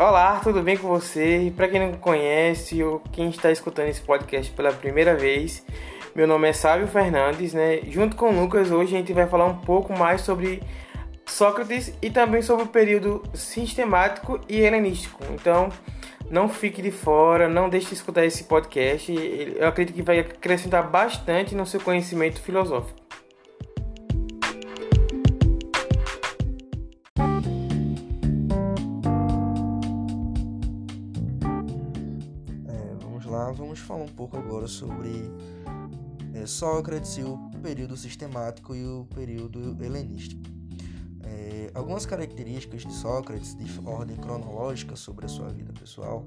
Olá, tudo bem com você? Para quem não conhece ou quem está escutando esse podcast pela primeira vez, meu nome é Sávio Fernandes, né? Junto com o Lucas, hoje a gente vai falar um pouco mais sobre Sócrates e também sobre o período sistemático e helenístico. Então, não fique de fora, não deixe de escutar esse podcast. Eu acredito que vai acrescentar bastante no seu conhecimento filosófico. Pouco agora sobre é, Sócrates e o período sistemático e o período helenístico. É, algumas características de Sócrates, de ordem cronológica sobre a sua vida pessoal,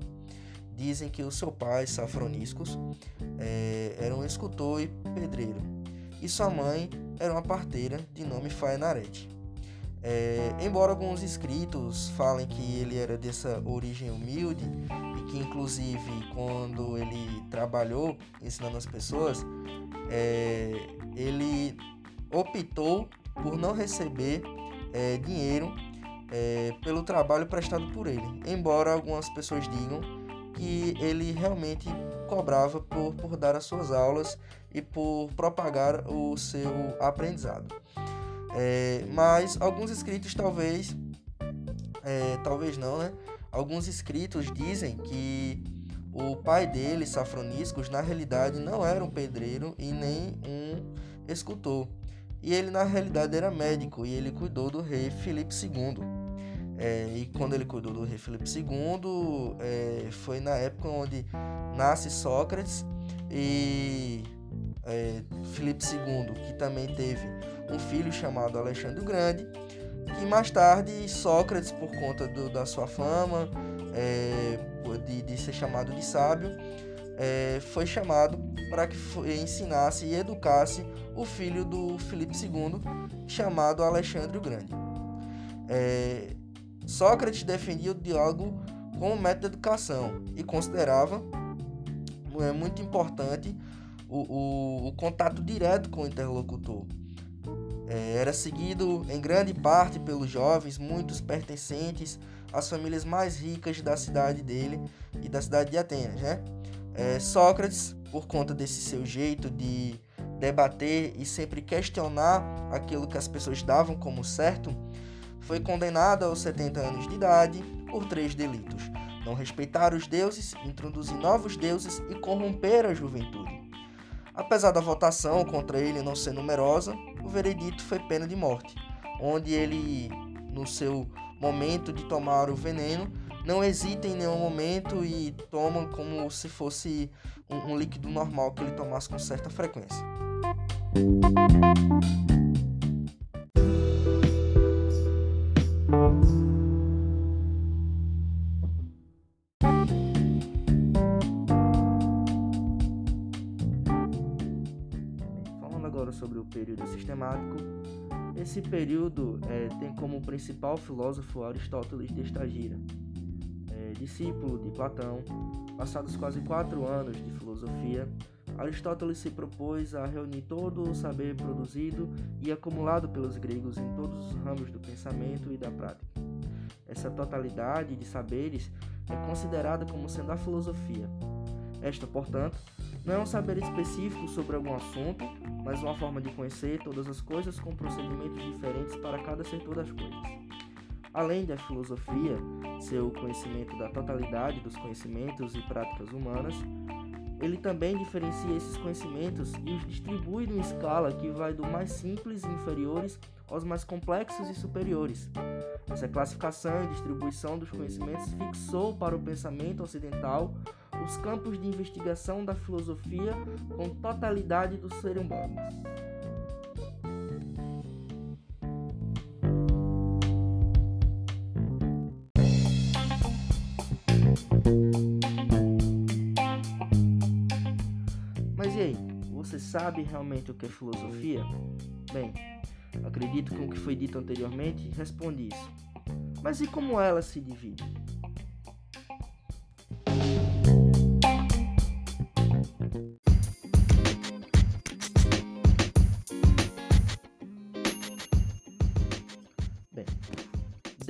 dizem que o seu pai, Safroniscos, é, era um escultor e pedreiro, e sua mãe era uma parteira de nome Faenarete. É, embora alguns escritos falem que ele era dessa origem humilde que inclusive quando ele trabalhou ensinando as pessoas, é, ele optou por não receber é, dinheiro é, pelo trabalho prestado por ele, embora algumas pessoas digam que ele realmente cobrava por, por dar as suas aulas e por propagar o seu aprendizado. É, mas alguns escritos talvez, é, talvez não, né? Alguns escritos dizem que o pai dele, Safroniscos, na realidade não era um pedreiro e nem um escultor. E ele na realidade era médico e ele cuidou do rei Filipe II. É, e quando ele cuidou do rei Filipe II, é, foi na época onde nasce Sócrates e é, Filipe II, que também teve um filho chamado Alexandre o Grande, que mais tarde Sócrates, por conta do, da sua fama, é, de, de, ser chamado de sábio, é, foi chamado para que ensinasse e educasse o filho do Filipe II, chamado Alexandre o Grande. É, Sócrates defendia o diálogo como método de educação e considerava é, muito importante o, o, o contato direto com o interlocutor. É, era seguido em grande parte pelos jovens, muitos pertencentes às famílias mais ricas da cidade dele e da cidade de Atenas. Né? É, Sócrates, por conta desse seu jeito de debater e sempre questionar aquilo que as pessoas davam como certo, foi condenado aos 70 anos de idade por três delitos: não respeitar os deuses, introduzir novos deuses e corromper a juventude. Apesar da votação contra ele não ser numerosa, veredito foi pena de morte, onde ele, no seu momento de tomar o veneno, não hesita em nenhum momento e toma como se fosse um, um líquido normal que ele tomasse com certa frequência. Período sistemático. Esse período é, tem como principal filósofo Aristóteles de Estagira, é, discípulo de Platão. Passados quase quatro anos de filosofia, Aristóteles se propôs a reunir todo o saber produzido e acumulado pelos gregos em todos os ramos do pensamento e da prática. Essa totalidade de saberes é considerada como sendo a filosofia. Esta, portanto, não é um saber específico sobre algum assunto, mas uma forma de conhecer todas as coisas com procedimentos diferentes para cada setor das coisas. Além da filosofia ser o conhecimento da totalidade dos conhecimentos e práticas humanas, ele também diferencia esses conhecimentos e os distribui numa escala que vai do mais simples e inferiores aos mais complexos e superiores. Essa classificação e distribuição dos conhecimentos fixou para o pensamento ocidental os campos de investigação da filosofia com totalidade do ser humano. Mas e aí, você sabe realmente o que é filosofia? Bem, acredito que o que foi dito anteriormente responde isso. Mas e como ela se divide?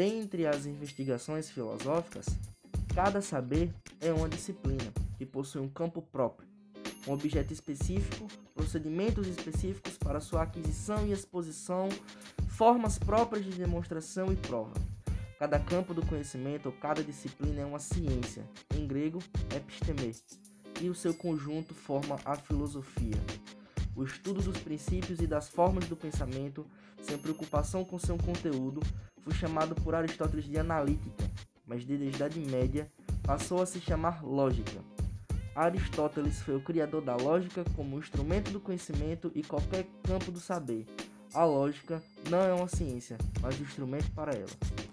Dentre as investigações filosóficas, cada saber é uma disciplina que possui um campo próprio, um objeto específico, procedimentos específicos para sua aquisição e exposição, formas próprias de demonstração e prova. Cada campo do conhecimento ou cada disciplina é uma ciência, em grego, episteme, e o seu conjunto forma a filosofia. O estudo dos princípios e das formas do pensamento, sem preocupação com seu conteúdo, foi chamado por Aristóteles de analítica, mas desde a Idade Média passou a se chamar lógica. Aristóteles foi o criador da lógica como instrumento do conhecimento e qualquer campo do saber. A lógica não é uma ciência, mas um instrumento para ela.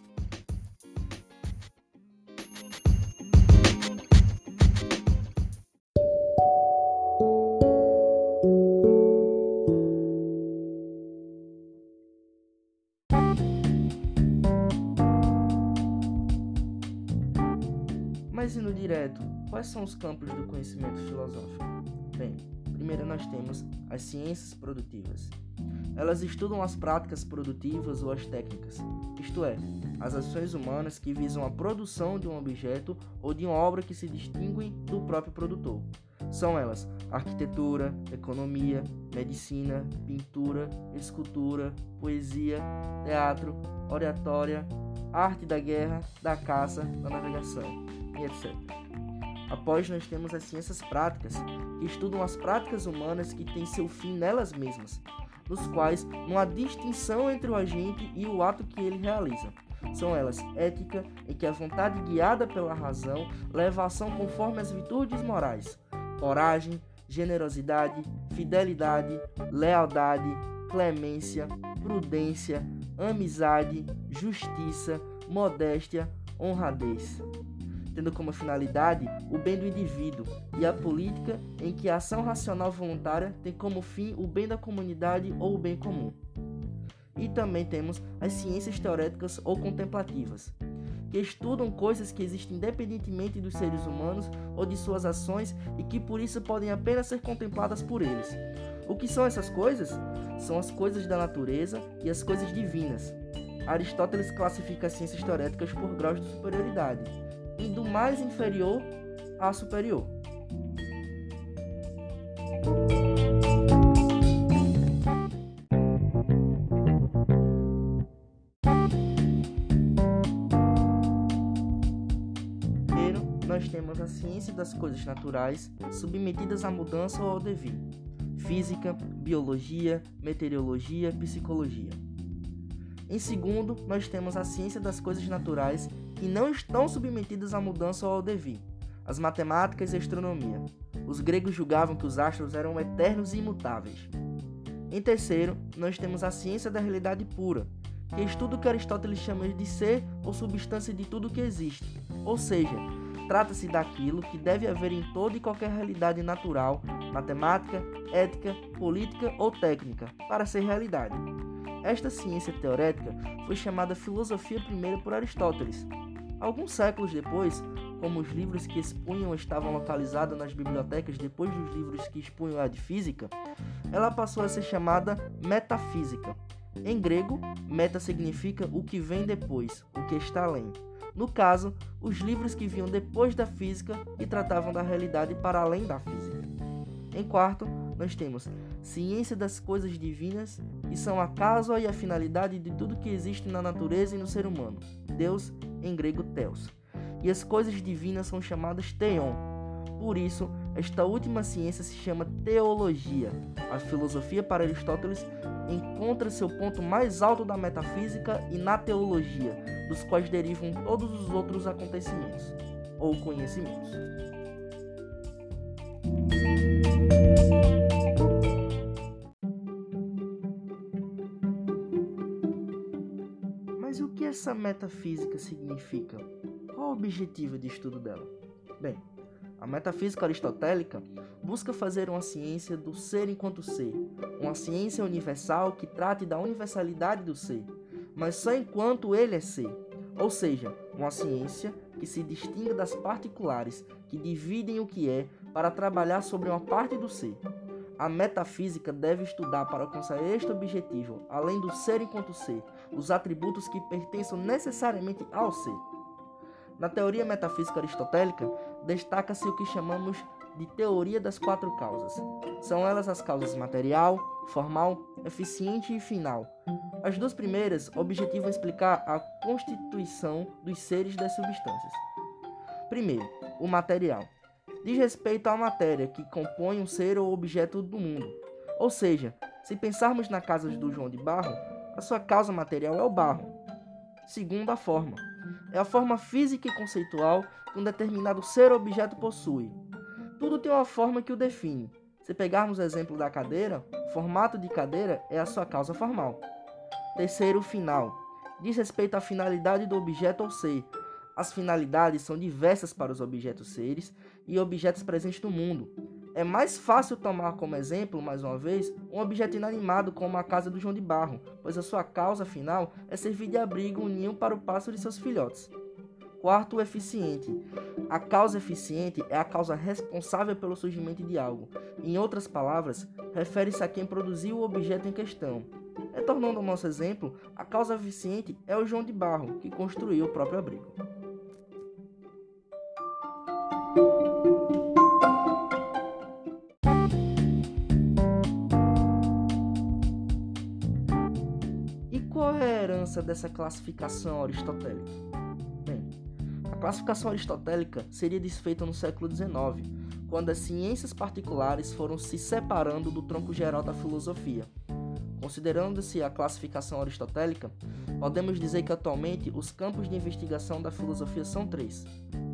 Direto, quais são os campos do conhecimento filosófico? Bem, primeiro nós temos as ciências produtivas. Elas estudam as práticas produtivas ou as técnicas, isto é, as ações humanas que visam a produção de um objeto ou de uma obra que se distinguem do próprio produtor. São elas arquitetura, economia, medicina, pintura, escultura, poesia, teatro, oratória, arte da guerra, da caça, da navegação etc. Após, nós temos as ciências práticas, que estudam as práticas humanas que têm seu fim nelas mesmas, nos quais não há distinção entre o agente e o ato que ele realiza. São elas ética, em que a vontade guiada pela razão leva a ação conforme as virtudes morais, coragem, generosidade, fidelidade, lealdade, clemência, prudência, amizade, justiça, modéstia, honradez tendo como finalidade o bem do indivíduo, e a política, em que a ação racional voluntária tem como fim o bem da comunidade ou o bem comum. E também temos as ciências teoréticas ou contemplativas, que estudam coisas que existem independentemente dos seres humanos ou de suas ações e que por isso podem apenas ser contempladas por eles. O que são essas coisas? São as coisas da natureza e as coisas divinas. Aristóteles classifica as ciências teoréticas por graus de superioridade e do mais inferior a superior. Das coisas naturais submetidas à mudança ou ao devir: física, biologia, meteorologia, psicologia. Em segundo, nós temos a ciência das coisas naturais que não estão submetidas à mudança ou ao devir, as matemáticas e astronomia. Os gregos julgavam que os astros eram eternos e imutáveis. Em terceiro, nós temos a ciência da realidade pura, que estuda o que Aristóteles chama de ser ou substância de tudo que existe, ou seja, trata-se daquilo que deve haver em toda e qualquer realidade natural, matemática, ética, política ou técnica, para ser realidade. Esta ciência teorética foi chamada filosofia primeira por Aristóteles. Alguns séculos depois, como os livros que expunham estavam localizados nas bibliotecas depois dos livros que expunham a de física, ela passou a ser chamada metafísica. Em grego, meta significa o que vem depois, o que está além. No caso, os livros que vinham depois da física e tratavam da realidade para além da física. Em quarto, nós temos ciência das coisas divinas, que são a causa e a finalidade de tudo que existe na natureza e no ser humano. Deus, em grego, Theos. E as coisas divinas são chamadas Theon. Por isso, esta última ciência se chama teologia. A filosofia para Aristóteles encontra seu ponto mais alto da metafísica e na teologia, dos quais derivam todos os outros acontecimentos ou conhecimentos. Mas o que essa metafísica significa? Qual o objetivo de estudo dela? Bem, a metafísica aristotélica busca fazer uma ciência do ser enquanto ser, uma ciência universal que trate da universalidade do ser, mas só enquanto ele é ser, ou seja, uma ciência que se distinga das particulares que dividem o que é para trabalhar sobre uma parte do ser. A metafísica deve estudar para alcançar este objetivo, além do ser enquanto ser, os atributos que pertençam necessariamente ao ser. Na teoria metafísica aristotélica, destaca-se o que chamamos de teoria das quatro causas. São elas as causas material, formal, eficiente e final. As duas primeiras objetivam explicar a constituição dos seres das substâncias. Primeiro, o material. Diz respeito à matéria que compõe um ser ou objeto do mundo. Ou seja, se pensarmos na casa do João de Barro, a sua causa material é o barro. Segundo, a forma. É a forma física e conceitual que um determinado ser ou objeto possui. Tudo tem uma forma que o define. Se pegarmos o exemplo da cadeira, o formato de cadeira é a sua causa formal. Terceiro, final. Diz respeito à finalidade do objeto ou ser. As finalidades são diversas para os objetos seres e objetos presentes no mundo. É mais fácil tomar como exemplo, mais uma vez, um objeto inanimado como a casa do João de Barro, pois a sua causa final é servir de abrigo um ninho para o pássaro e seus filhotes. Quarto, o eficiente. A causa eficiente é a causa responsável pelo surgimento de algo. Em outras palavras, refere-se a quem produziu o objeto em questão. Retornando ao nosso exemplo, a causa eficiente é o João de Barro, que construiu o próprio abrigo. A herança dessa classificação aristotélica? Bem, a classificação aristotélica seria desfeita no século XIX, quando as ciências particulares foram se separando do tronco geral da filosofia. Considerando-se a classificação aristotélica, podemos dizer que atualmente os campos de investigação da filosofia são três.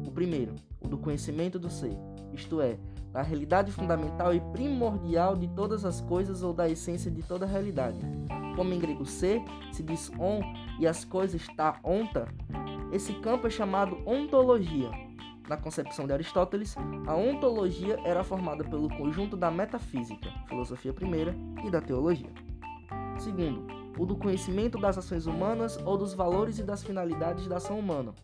O primeiro, o do conhecimento do ser, isto é, da realidade fundamental e primordial de todas as coisas ou da essência de toda a realidade. Como em grego ser se diz on e as coisas está onta, esse campo é chamado ontologia. Na concepção de Aristóteles, a ontologia era formada pelo conjunto da metafísica, filosofia primeira, e da teologia. Segundo, o do conhecimento das ações humanas ou dos valores e das finalidades da ação humana.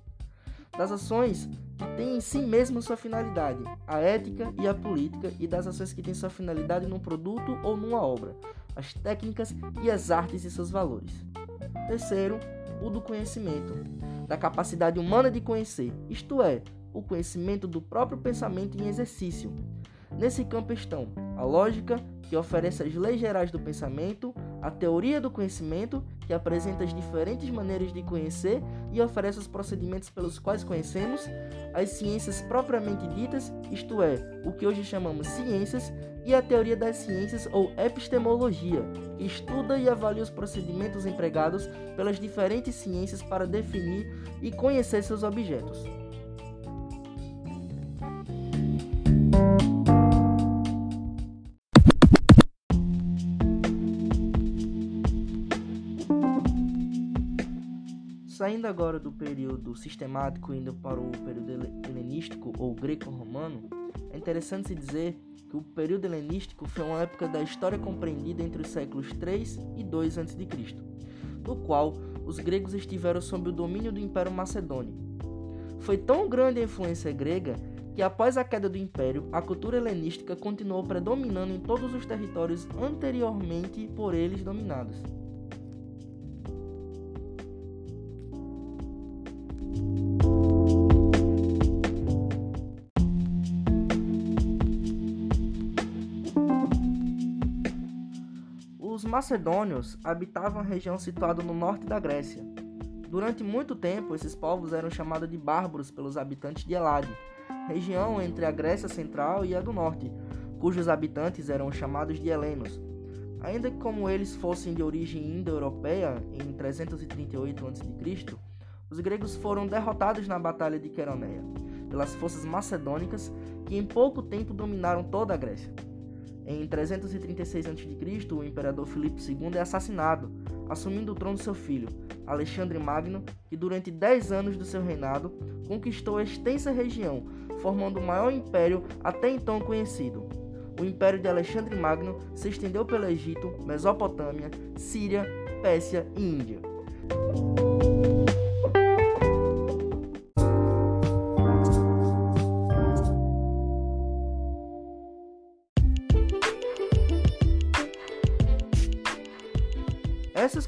Das ações que têm em si mesma sua finalidade, a ética e a política, e das ações que têm sua finalidade num produto ou numa obra, as técnicas e as artes e seus valores. Terceiro, o do conhecimento, da capacidade humana de conhecer, isto é, o conhecimento do próprio pensamento em exercício. Nesse campo estão a lógica, que oferece as leis gerais do pensamento, a teoria do conhecimento, que apresenta as diferentes maneiras de conhecer e oferece os procedimentos pelos quais conhecemos, as ciências propriamente ditas, isto é, o que hoje chamamos ciências, e a teoria das ciências ou epistemologia, que estuda e avalia os procedimentos empregados pelas diferentes ciências para definir e conhecer seus objetos. Saindo agora do período sistemático indo para o período helenístico ou greco-romano, é interessante se dizer que o período helenístico foi uma época da história compreendida entre os séculos 3 e 2 a.C., no qual os gregos estiveram sob o domínio do Império Macedônio. Foi tão grande a influência grega que após a queda do império, a cultura helenística continuou predominando em todos os territórios anteriormente por eles dominados. Macedônios habitavam a região situada no norte da Grécia. Durante muito tempo, esses povos eram chamados de bárbaros pelos habitantes de Elade, região entre a Grécia Central e a do Norte, cujos habitantes eram chamados de helenos. Ainda que como eles fossem de origem indo-europeia em 338 a.C., os gregos foram derrotados na Batalha de Queroneia pelas forças macedônicas que em pouco tempo dominaram toda a Grécia. Em 336 a.C., o imperador Filipe II é assassinado, assumindo o trono seu filho, Alexandre Magno, que durante 10 anos do seu reinado conquistou a extensa região, formando o maior império até então conhecido. O império de Alexandre Magno se estendeu pelo Egito, Mesopotâmia, Síria, Pérsia e Índia.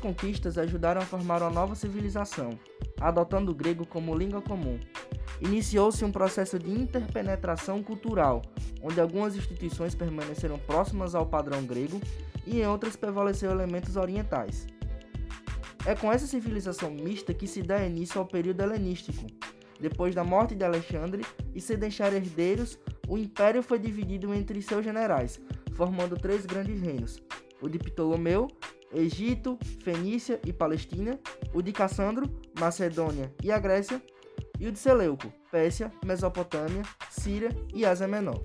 Conquistas ajudaram a formar uma nova civilização, adotando o grego como língua comum. Iniciou-se um processo de interpenetração cultural, onde algumas instituições permaneceram próximas ao padrão grego e em outras prevaleceram elementos orientais. É com essa civilização mista que se dá início ao período helenístico. Depois da morte de Alexandre e se deixar herdeiros, o império foi dividido entre seus generais, formando três grandes reinos: o de Ptolomeu, Egito, Fenícia e Palestina, o de Cassandro, Macedônia e a Grécia, e o de Seleuco, Pérsia, Mesopotâmia, Síria e Ásia Menor.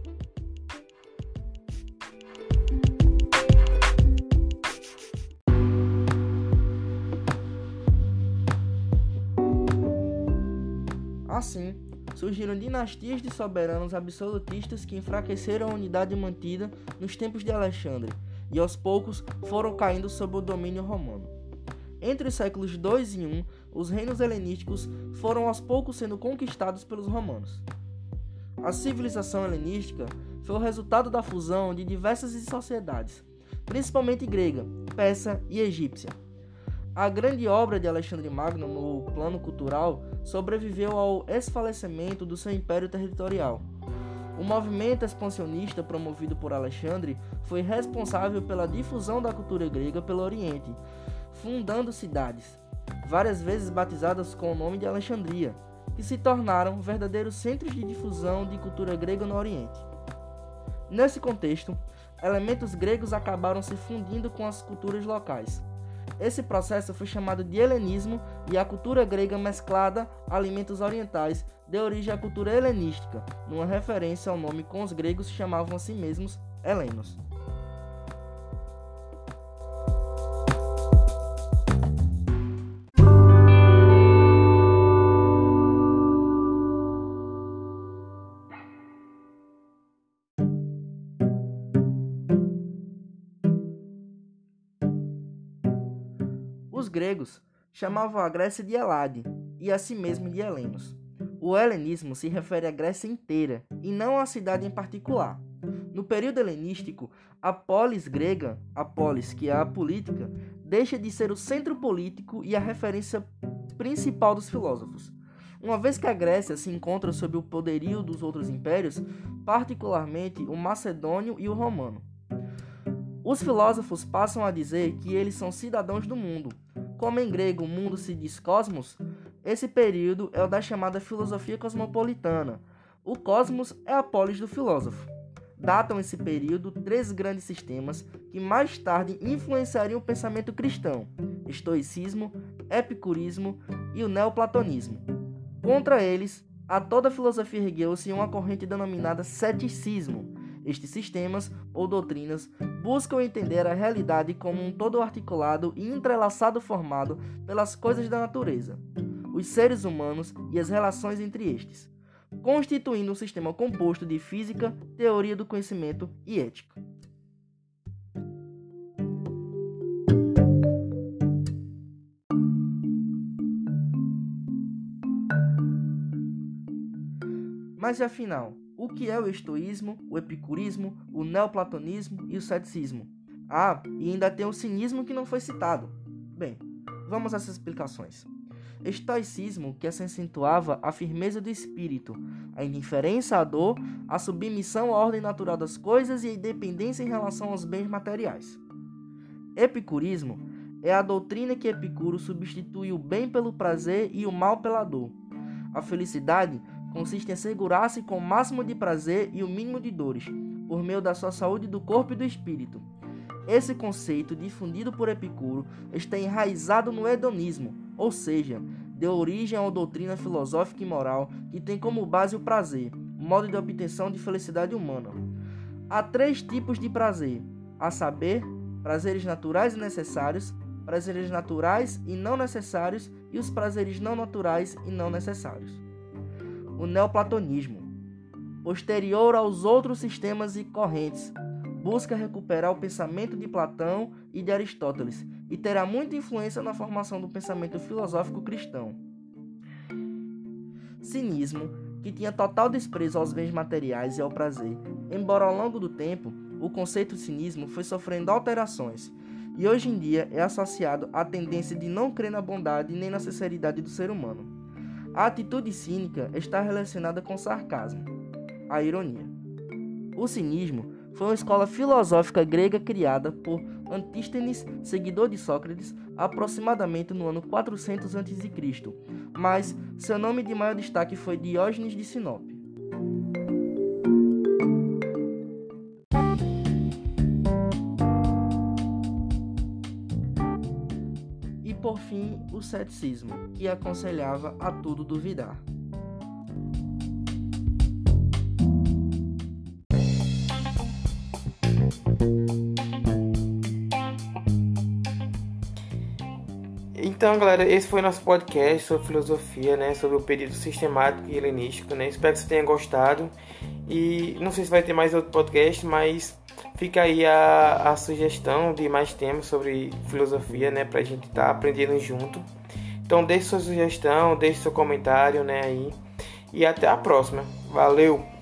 Assim, surgiram dinastias de soberanos absolutistas que enfraqueceram a unidade mantida nos tempos de Alexandre e aos poucos foram caindo sob o domínio romano. Entre os séculos 2 e 1, os reinos helenísticos foram aos poucos sendo conquistados pelos romanos. A civilização helenística foi o resultado da fusão de diversas sociedades, principalmente grega, persa e egípcia a grande obra de Alexandre Magno no plano cultural sobreviveu ao esfalecimento do seu império territorial. O movimento expansionista promovido por Alexandre foi responsável pela difusão da cultura grega pelo Oriente, fundando cidades, várias vezes batizadas com o nome de Alexandria, que se tornaram verdadeiros centros de difusão de cultura grega no Oriente. Nesse contexto, elementos gregos acabaram se fundindo com as culturas locais esse processo foi chamado de helenismo e a cultura grega mesclada a alimentos orientais deu origem à cultura helenística, numa referência ao nome com os gregos chamavam a si mesmos helenos. Os gregos chamavam a Grécia de Elade e a si mesmo de Helenos. O helenismo se refere à Grécia inteira e não à cidade em particular. No período helenístico, a polis grega, a polis que é a política, deixa de ser o centro político e a referência principal dos filósofos. Uma vez que a Grécia se encontra sob o poderio dos outros impérios, particularmente o macedônio e o romano. Os filósofos passam a dizer que eles são cidadãos do mundo, como em grego o mundo se diz cosmos, esse período é o da chamada filosofia cosmopolitana. O cosmos é a polis do filósofo. Datam esse período três grandes sistemas que mais tarde influenciariam o pensamento cristão: estoicismo, epicurismo e o neoplatonismo. Contra eles, a toda a filosofia ergueu-se em uma corrente denominada ceticismo, estes sistemas ou doutrinas buscam entender a realidade como um todo articulado e entrelaçado formado pelas coisas da natureza, os seres humanos e as relações entre estes, constituindo um sistema composto de física, teoria do conhecimento e ética. Mas afinal, o que é o estoísmo, o epicurismo, o neoplatonismo e o ceticismo. Ah, e ainda tem o cinismo que não foi citado. Bem, vamos essas explicações. Estoicismo, que acentuava a firmeza do espírito, a indiferença à dor, a submissão à ordem natural das coisas e a independência em relação aos bens materiais. Epicurismo é a doutrina que Epicuro substitui o bem pelo prazer e o mal pela dor. A felicidade consiste em assegurar-se com o máximo de prazer e o mínimo de dores, por meio da sua saúde do corpo e do espírito. Esse conceito, difundido por Epicuro, está enraizado no hedonismo, ou seja, deu origem a uma doutrina filosófica e moral que tem como base o prazer, modo de obtenção de felicidade humana. Há três tipos de prazer, a saber, prazeres naturais e necessários, prazeres naturais e não necessários e os prazeres não naturais e não necessários o neoplatonismo. Posterior aos outros sistemas e correntes, busca recuperar o pensamento de Platão e de Aristóteles e terá muita influência na formação do pensamento filosófico cristão. Cinismo, que tinha total desprezo aos bens materiais e ao prazer, embora ao longo do tempo o conceito cinismo foi sofrendo alterações, e hoje em dia é associado à tendência de não crer na bondade nem na sinceridade do ser humano. A atitude cínica está relacionada com sarcasmo, a ironia. O cinismo foi uma escola filosófica grega criada por Antístenes, seguidor de Sócrates, aproximadamente no ano 400 a.C., mas seu nome de maior destaque foi Diógenes de Sinope. Por fim, o ceticismo, que aconselhava a tudo duvidar. Então, galera, esse foi nosso podcast sobre filosofia, né? Sobre o período sistemático e helenístico, né? Espero que você tenha gostado. E não sei se vai ter mais outro podcast, mas fica aí a, a sugestão de mais temas sobre filosofia, né? Pra gente estar tá aprendendo junto. Então, deixe sua sugestão, deixe seu comentário, né? Aí. E até a próxima. Valeu!